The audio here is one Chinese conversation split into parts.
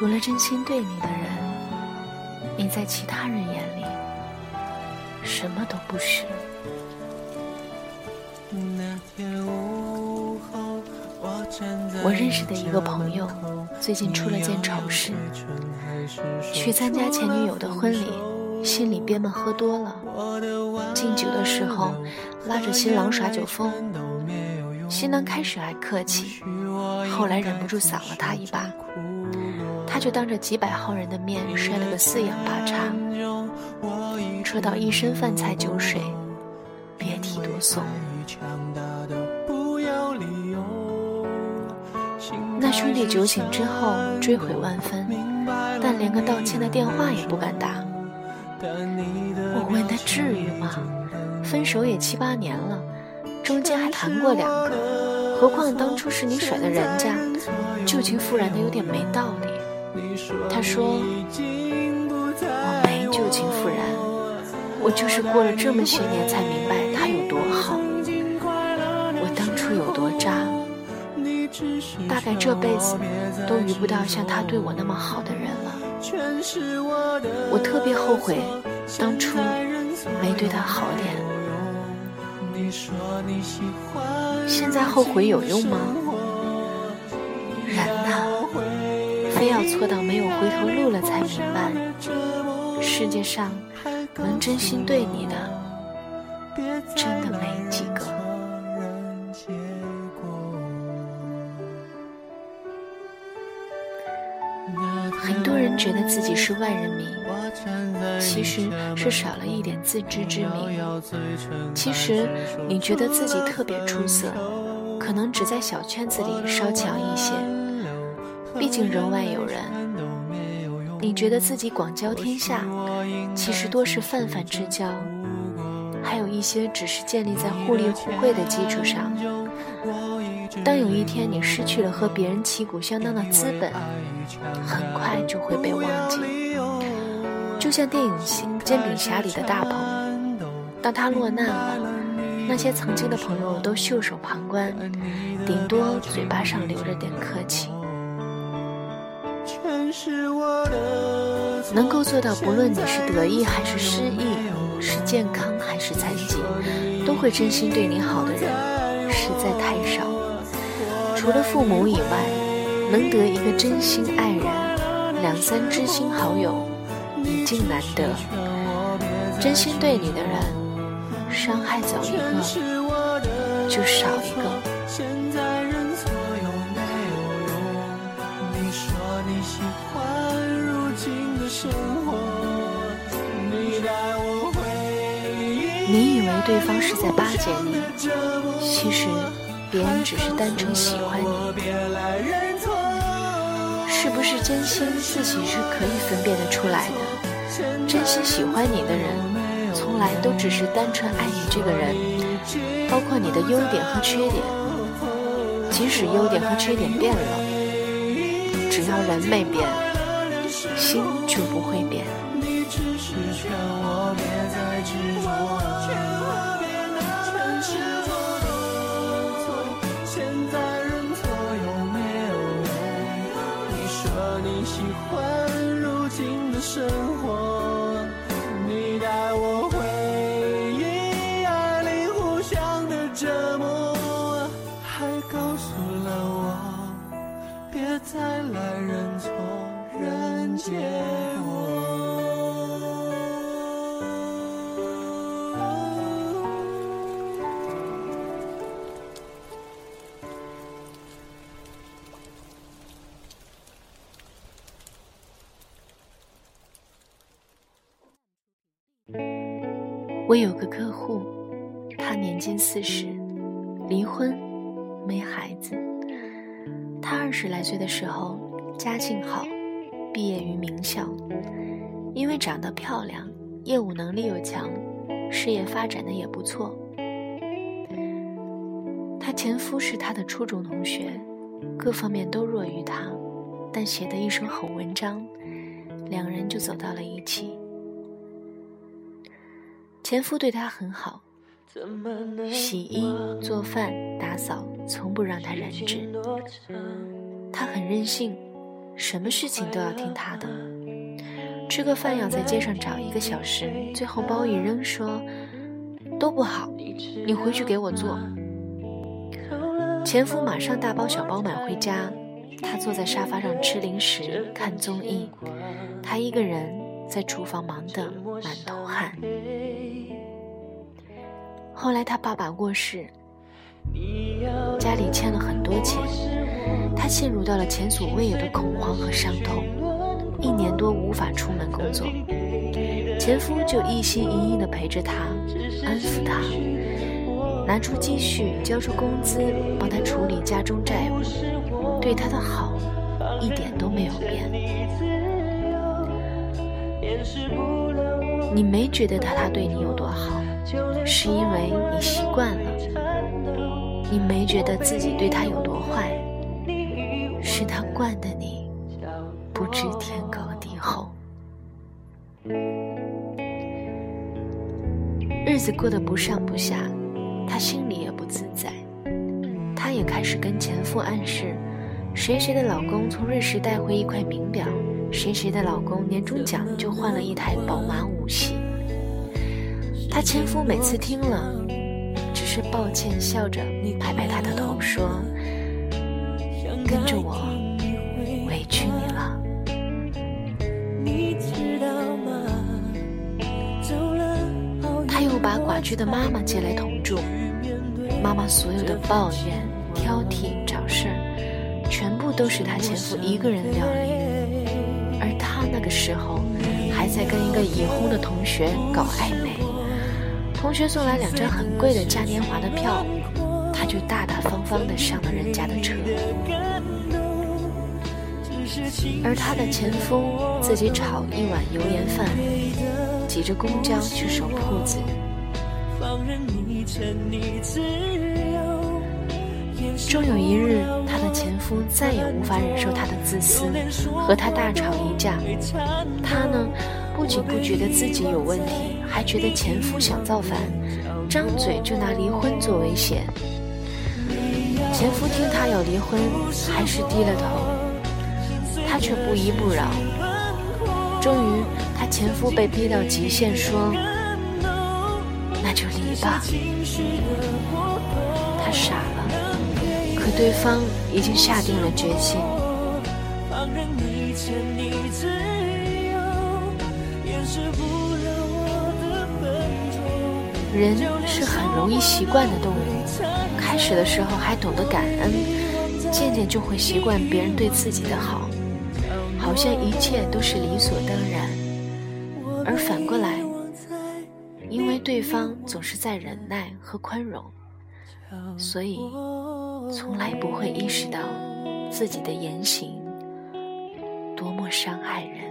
除了真心对你的人，你在其他人眼里什么都不是。我认识的一个朋友，最近出了件丑事，去参加前女友的婚礼，心里憋闷，喝多了，敬酒的时候拉着新郎耍酒疯，新郎开始还客气，后来忍不住扫了他一把，就当着几百号人的面摔了个四仰八叉，扯到一身饭菜酒水，别提多怂。那兄弟酒醒之后追悔万分，但连个道歉的电话也不敢打。我问他至于吗？分手也七八年了，中间还谈过两个，何况当初是你甩的人家，旧情复燃的有点没道理。他说我没旧情复燃，我就是过了这么些年才明白他有多好，我当初有多渣。大概这辈子都遇不到像他对我那么好的人了。我特别后悔当初没对他好点。现在后悔有用吗？非要错到没有回头路了才明白，世界上能真心对你的，真的没几个。很多人觉得自己是万人迷，其实是少了一点自知之明。其实你觉得自己特别出色，可能只在小圈子里稍强一些。毕竟人外有人。你觉得自己广交天下，其实多是泛泛之交，还有一些只是建立在互利互惠的基础上。当有一天你失去了和别人旗鼓相当的资本，很快就会被忘记。就像电影《煎饼侠》里的大鹏，当他落难了，那些曾经的朋友都袖手旁观，顶多嘴巴上留着点客气。能够做到，不论你是得意还是失意，是健康还是残疾，都会真心对你好的人，实在太少。除了父母以外，能得一个真心爱人，两三知心好友，已经难得。真心对你的人，伤害走一个，就少一个。你你喜欢如今的生活，你以为对方是在巴结你，其实。别人只是单纯喜欢你，是不是真心自己是可以分辨得出来的。真心喜欢你的人，从来都只是单纯爱你这个人，包括你的优点和缺点。即使优点和缺点变了，要人没变，心就不会变。你喜欢如今的生活，我有个客户，他年近四十，离婚，没孩子。他二十来岁的时候，家境好，毕业于名校，因为长得漂亮，业务能力又强，事业发展的也不错。她前夫是她的初中同学，各方面都弱于她，但写的一手好文章，两人就走到了一起。前夫对她很好，洗衣、做饭、打扫，从不让她染指。她很任性，什么事情都要听他的。吃个饭要在街上找一个小时，最后包一扔说都不好，你回去给我做。前夫马上大包小包买回家，他坐在沙发上吃零食看综艺，他一个人在厨房忙得满头汗。后来他爸爸过世，家里欠了很多钱，他陷入到了前所未有的恐慌和伤痛，一年多无法出门工作，前夫就一心一意地陪着他，安抚他，拿出积蓄，交出工资，帮他处理家中债务，对他的好一点都没有变。你没觉得他他对你有多好？是因为你习惯了，你没觉得自己对他有多坏，是他惯的你不知天高地厚。日子过得不上不下，他心里也不自在，他也开始跟前夫暗示，谁谁的老公从瑞士带回一块名表，谁谁的老公年终奖就换了一台宝马五系。他前夫每次听了，只是抱歉笑着拍拍他的头说：“跟着我，委屈你了。”他又把寡居的妈妈接来同住，妈妈所有的抱怨、挑剔、找事儿，全部都是他前夫一个人料理，而他那个时候还在跟一个已婚的同学搞暧昧。同学送来两张很贵的嘉年华的票，他就大大方方地上了人家的车。而他的前夫自己炒一碗油盐饭，挤着公交去守铺子。终有一日，他的前夫再也无法忍受他的自私，和他大吵一架。他呢？不仅不觉得自己有问题，还觉得前夫想造反，张嘴就拿离婚做威胁。前夫听他要离婚，还是低了头，他却不依不饶。终于，他前夫被逼到极限，说：“那就离吧。”他傻了，可对方已经下定了决心。人是很容易习惯的动物，开始的时候还懂得感恩，渐渐就会习惯别人对自己的好，好像一切都是理所当然。而反过来，因为对方总是在忍耐和宽容，所以从来不会意识到自己的言行多么伤害人。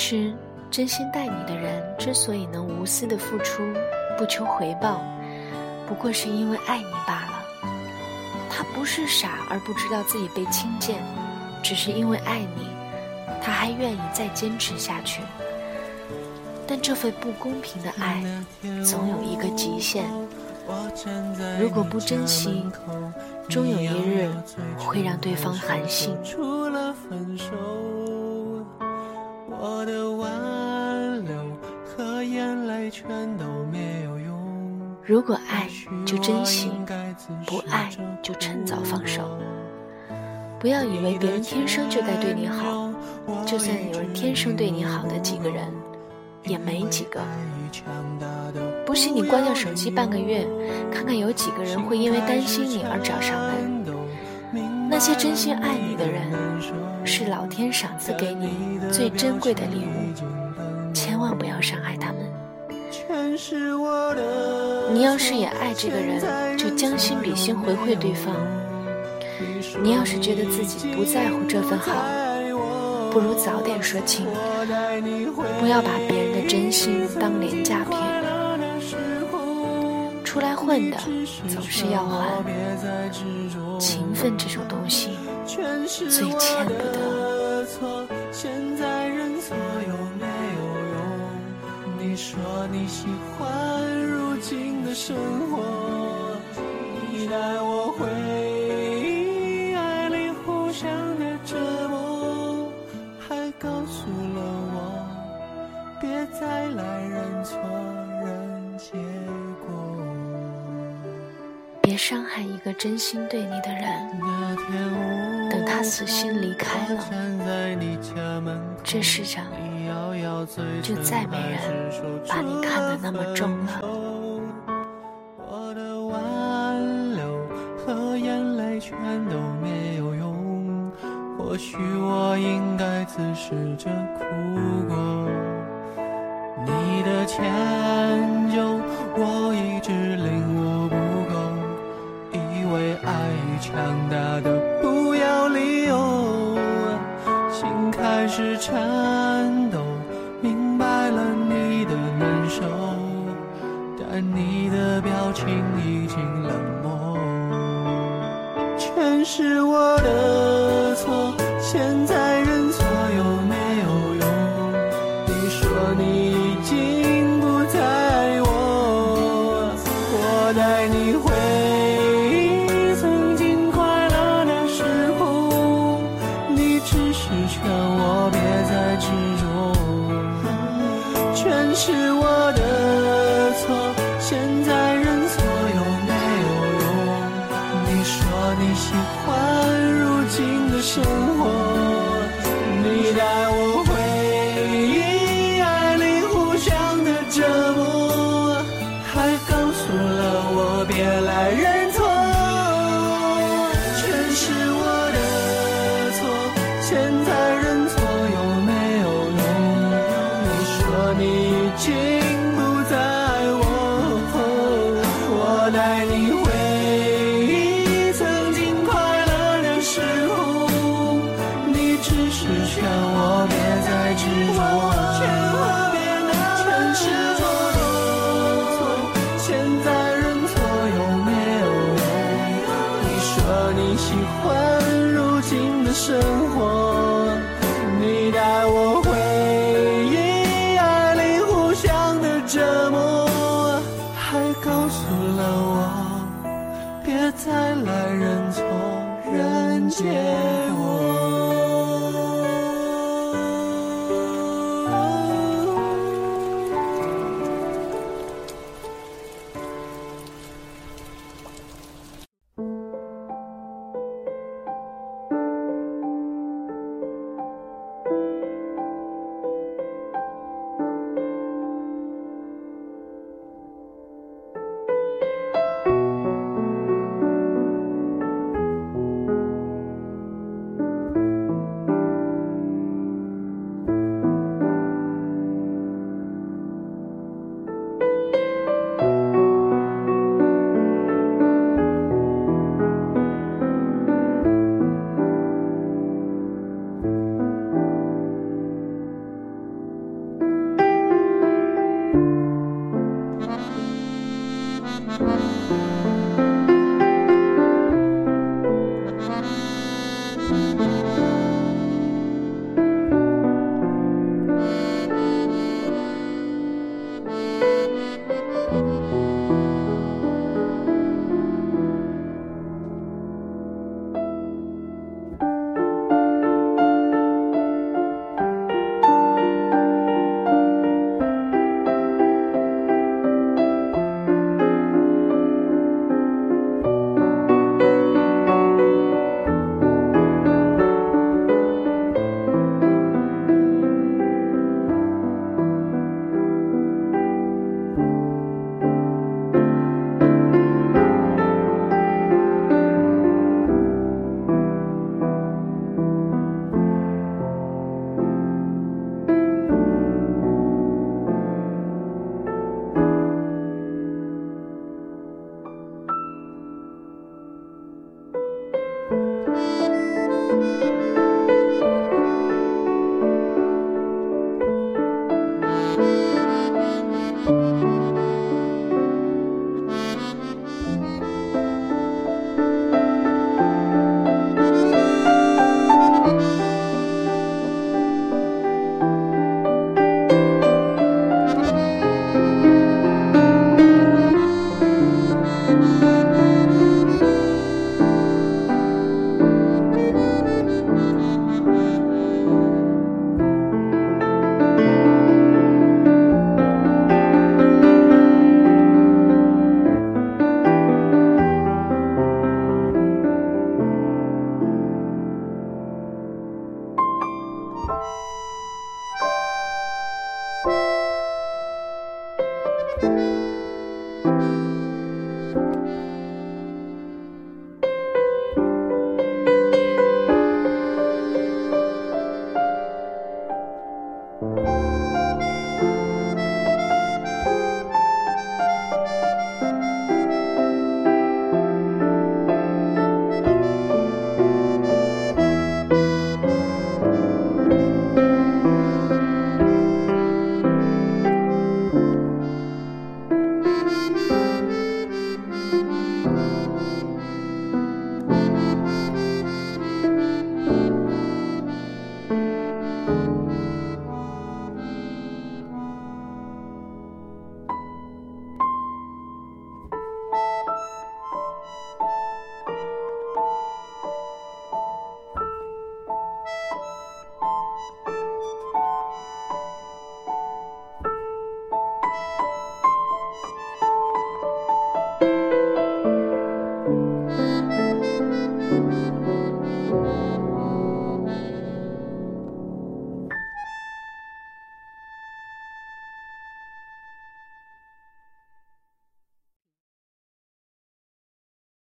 实，真心待你的人之所以能无私的付出，不求回报，不过是因为爱你罢了。他不是傻而不知道自己被轻贱，只是因为爱你，他还愿意再坚持下去。但这份不公平的爱，总有一个极限。如果不珍惜，终有一日会让对方寒心。我的挽留和眼泪全都没有用。如果爱就珍惜，不爱就趁早放手。不要以为别人天生就该对你好，就算有人天生对你好的几个人，也没几个。不信你关掉手机半个月，看看有几个人会因为担心你而找上门。那些真心爱你的人，是老天赏赐给你最珍贵的礼物，千万不要伤害他们。你要是也爱这个人，就将心比心回馈对方。你要是觉得自己不在乎这份好，不如早点说清，不要把别人的真心当廉价品。出来混的总是要还，情分这种东西最欠不得。你说你喜欢如今的生活，你带我回忆爱里互相的折磨，还告诉了我别再来认错伤害一个真心对你的人，等他死心离开了，这世上。就再没人把你看得那么重了。我的挽留和眼泪全都没有用，或许我应该自食着苦果。你的迁强大的不要理由，心开始颤抖。明白了你的难受，但你的表情已经冷漠，全是我的是我的错。现在认错有没有用？你说你喜欢如今的生活，请不在我，我带你回忆曾经快乐的时候。你只是劝我别再执着，劝我别那难过。现在认错有没有用？你说你喜欢如今的生活。告诉了我别再来认错认结果。